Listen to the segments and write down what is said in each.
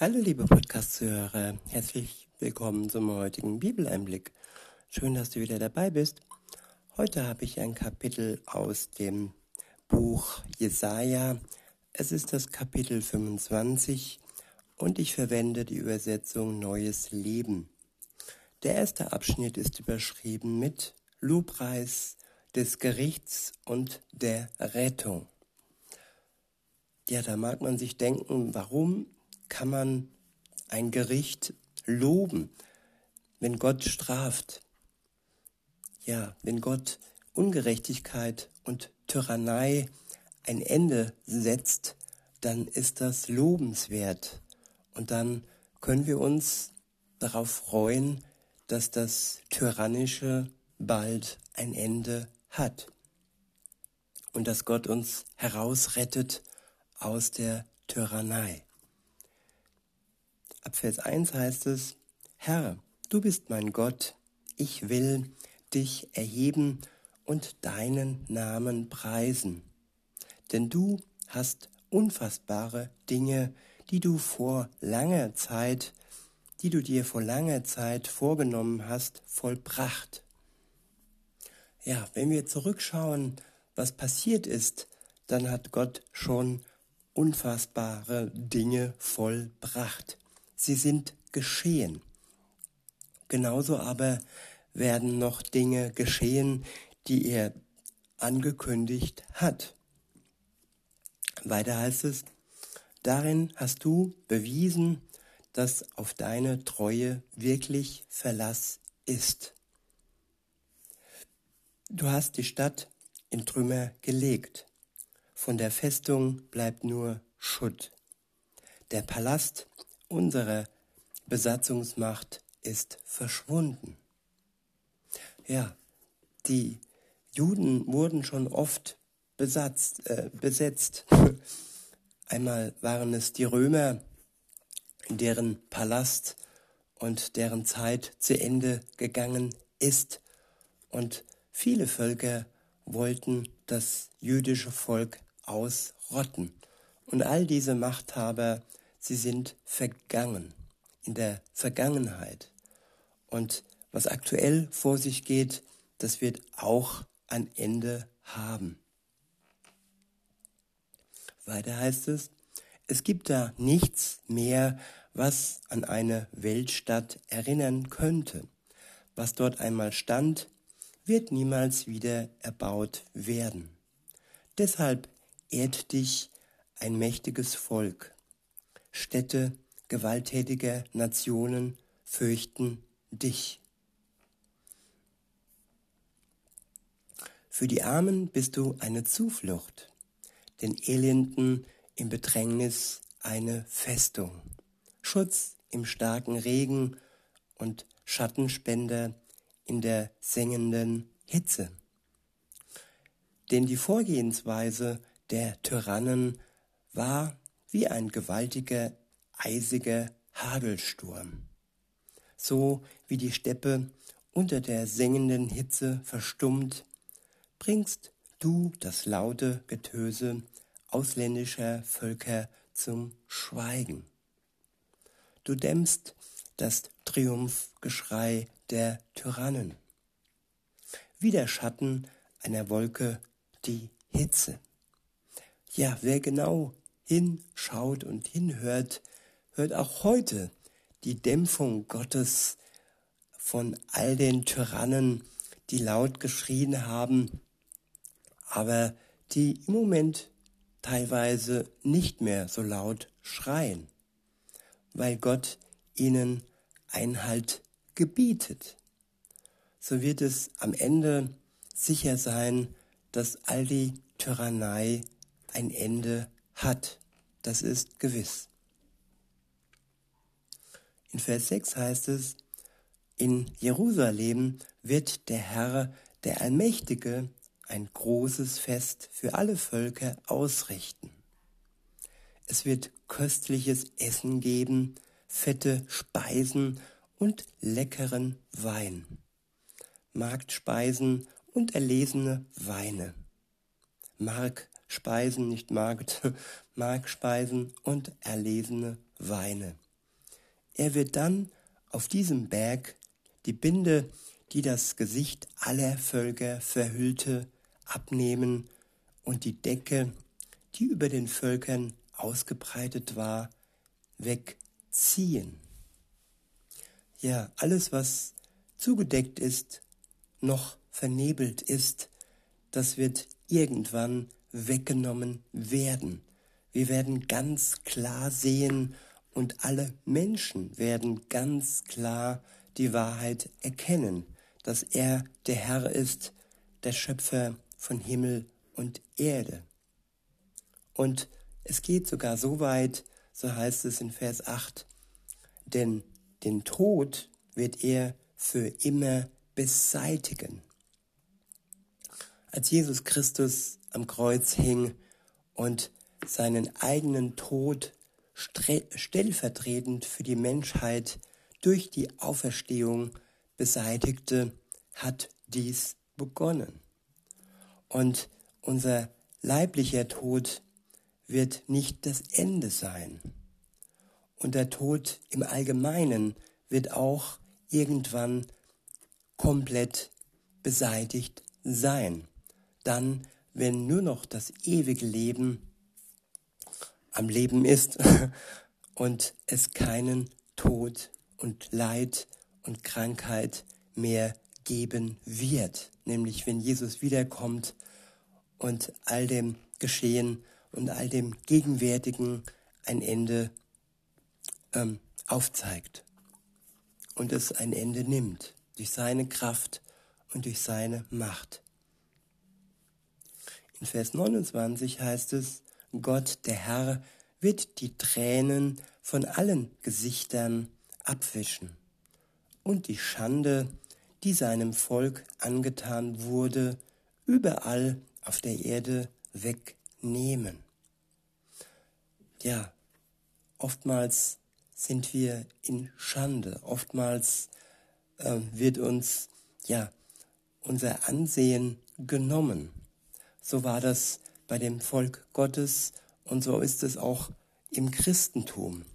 Hallo liebe Podcast-Zuhörer, herzlich willkommen zum heutigen Bibeleinblick. Schön, dass du wieder dabei bist. Heute habe ich ein Kapitel aus dem Buch Jesaja. Es ist das Kapitel 25 und ich verwende die Übersetzung Neues Leben. Der erste Abschnitt ist überschrieben mit Lobpreis des Gerichts und der Rettung. Ja, da mag man sich denken, warum kann man ein Gericht loben, wenn Gott straft? Ja, wenn Gott Ungerechtigkeit und Tyrannei ein Ende setzt, dann ist das lobenswert. Und dann können wir uns darauf freuen, dass das Tyrannische bald ein Ende hat. Und dass Gott uns herausrettet aus der Tyrannei. Ab Vers 1 heißt es, Herr, du bist mein Gott, ich will dich erheben und deinen Namen preisen. Denn du hast unfassbare Dinge, die du vor langer Zeit, die du dir vor langer Zeit vorgenommen hast, vollbracht. Ja, wenn wir zurückschauen, was passiert ist, dann hat Gott schon unfassbare Dinge vollbracht sie sind geschehen. Genauso aber werden noch Dinge geschehen, die er angekündigt hat. Weiter heißt es, darin hast du bewiesen, dass auf deine Treue wirklich Verlass ist. Du hast die Stadt in Trümmer gelegt. Von der Festung bleibt nur Schutt. Der Palast Unsere Besatzungsmacht ist verschwunden. Ja, die Juden wurden schon oft besatzt, äh, besetzt. Einmal waren es die Römer, deren Palast und deren Zeit zu Ende gegangen ist. Und viele Völker wollten das jüdische Volk ausrotten. Und all diese Machthaber sie sind vergangen, in der Vergangenheit. Und was aktuell vor sich geht, das wird auch ein Ende haben. Weiter heißt es, es gibt da nichts mehr, was an eine Weltstadt erinnern könnte. Was dort einmal stand, wird niemals wieder erbaut werden. Deshalb ehrt dich ein mächtiges Volk, Städte gewalttätiger Nationen fürchten dich. Für die Armen bist du eine Zuflucht, den Elenden im Bedrängnis eine Festung, Schutz im starken Regen und Schattenspender in der sengenden Hitze. Denn die Vorgehensweise der Tyrannen war wie ein gewaltiger, eisiger Hagelsturm. So wie die Steppe unter der sengenden Hitze verstummt, bringst du das laute Getöse ausländischer Völker zum Schweigen. Du dämmst das Triumphgeschrei der Tyrannen. Wie der Schatten einer Wolke die Hitze. Ja, wer genau hinschaut und hinhört, hört auch heute die Dämpfung Gottes von all den Tyrannen, die laut geschrien haben, aber die im Moment teilweise nicht mehr so laut schreien, weil Gott ihnen Einhalt gebietet. So wird es am Ende sicher sein, dass all die Tyrannei ein Ende hat. Das ist gewiss. In Vers 6 heißt es, in Jerusalem wird der Herr, der Allmächtige, ein großes Fest für alle Völker ausrichten. Es wird köstliches Essen geben, fette Speisen und leckeren Wein, Marktspeisen und erlesene Weine, Mark Speisen, nicht Markt, Markspeisen und erlesene Weine. er wird dann auf diesem Berg die Binde, die das Gesicht aller Völker verhüllte, abnehmen und die Decke, die über den Völkern ausgebreitet war, wegziehen. Ja, alles, was zugedeckt ist, noch vernebelt ist, das wird irgendwann weggenommen werden. Wir werden ganz klar sehen und alle Menschen werden ganz klar die Wahrheit erkennen, dass er der Herr ist, der Schöpfer von Himmel und Erde. Und es geht sogar so weit, so heißt es in Vers 8, denn den Tod wird er für immer beseitigen. Als Jesus Christus am Kreuz hing und seinen eigenen Tod stellvertretend für die Menschheit durch die Auferstehung beseitigte, hat dies begonnen. Und unser leiblicher Tod wird nicht das Ende sein. Und der Tod im Allgemeinen wird auch irgendwann komplett beseitigt sein. Dann, wenn nur noch das ewige Leben am Leben ist und es keinen Tod und Leid und Krankheit mehr geben wird, nämlich wenn Jesus wiederkommt und all dem Geschehen und all dem Gegenwärtigen ein Ende ähm, aufzeigt und es ein Ende nimmt durch seine Kraft und durch seine Macht. Vers 29 heißt es, Gott, der Herr, wird die Tränen von allen Gesichtern abwischen und die Schande, die seinem Volk angetan wurde, überall auf der Erde wegnehmen. Ja, oftmals sind wir in Schande, oftmals äh, wird uns ja unser Ansehen genommen. So war das bei dem Volk Gottes und so ist es auch im Christentum,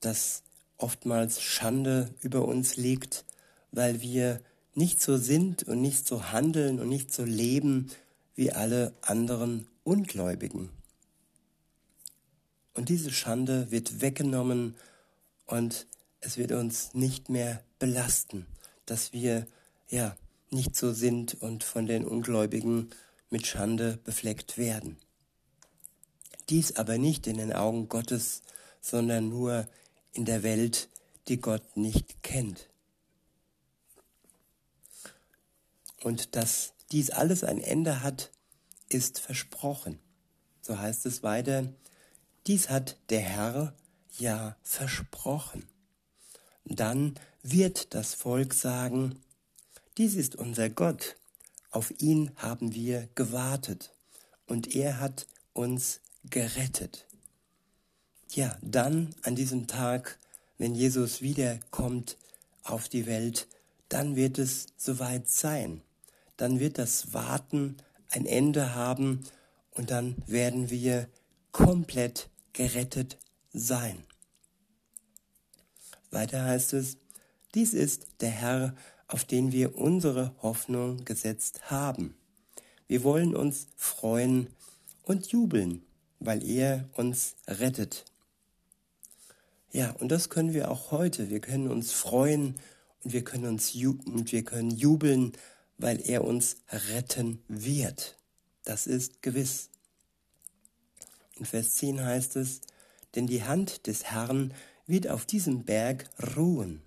dass oftmals Schande über uns liegt, weil wir nicht so sind und nicht so handeln und nicht so leben wie alle anderen Ungläubigen. Und diese Schande wird weggenommen und es wird uns nicht mehr belasten, dass wir ja nicht so sind und von den Ungläubigen mit Schande befleckt werden. Dies aber nicht in den Augen Gottes, sondern nur in der Welt, die Gott nicht kennt. Und dass dies alles ein Ende hat, ist versprochen. So heißt es weiter, dies hat der Herr ja versprochen. Dann wird das Volk sagen, dies ist unser Gott, auf ihn haben wir gewartet und er hat uns gerettet. Ja, dann an diesem Tag, wenn Jesus wiederkommt auf die Welt, dann wird es soweit sein. Dann wird das Warten ein Ende haben und dann werden wir komplett gerettet sein. Weiter heißt es, dies ist der Herr, auf den wir unsere Hoffnung gesetzt haben. Wir wollen uns freuen und jubeln, weil er uns rettet. Ja, und das können wir auch heute. Wir können uns freuen und wir können uns und wir können jubeln, weil er uns retten wird. Das ist gewiss. In Vers 10 heißt es, denn die Hand des Herrn wird auf diesem Berg ruhen.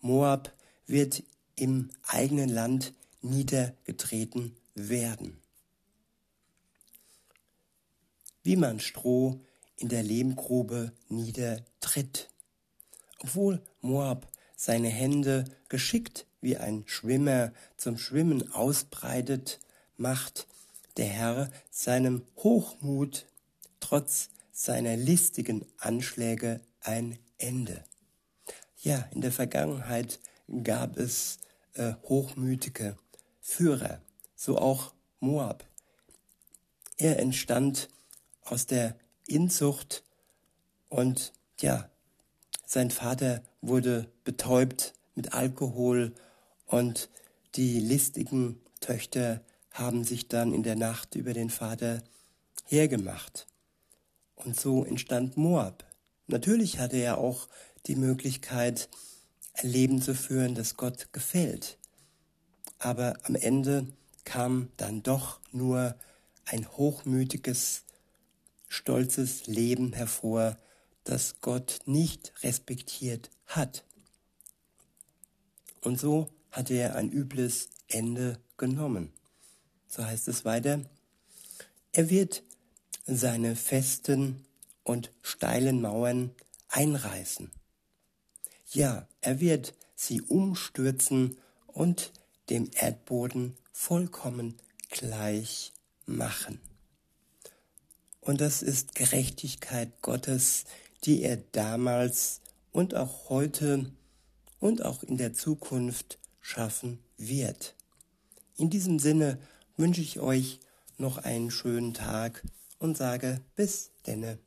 Moab wird im eigenen Land niedergetreten werden. Wie man Stroh in der Lehmgrube niedertritt. Obwohl Moab seine Hände geschickt wie ein Schwimmer zum Schwimmen ausbreitet, macht der Herr seinem Hochmut trotz seiner listigen Anschläge ein Ende. Ja, in der Vergangenheit gab es äh, hochmütige Führer, so auch Moab. Er entstand aus der Inzucht und ja, sein Vater wurde betäubt mit Alkohol und die listigen Töchter haben sich dann in der Nacht über den Vater hergemacht. Und so entstand Moab. Natürlich hatte er auch die Möglichkeit, ein Leben zu führen, das Gott gefällt. Aber am Ende kam dann doch nur ein hochmütiges, stolzes Leben hervor, das Gott nicht respektiert hat. Und so hatte er ein übles Ende genommen. So heißt es weiter. Er wird seine festen und steilen Mauern einreißen. Ja, er wird sie umstürzen und dem Erdboden vollkommen gleich machen. Und das ist Gerechtigkeit Gottes, die er damals und auch heute und auch in der Zukunft schaffen wird. In diesem Sinne wünsche ich euch noch einen schönen Tag und sage bis denne.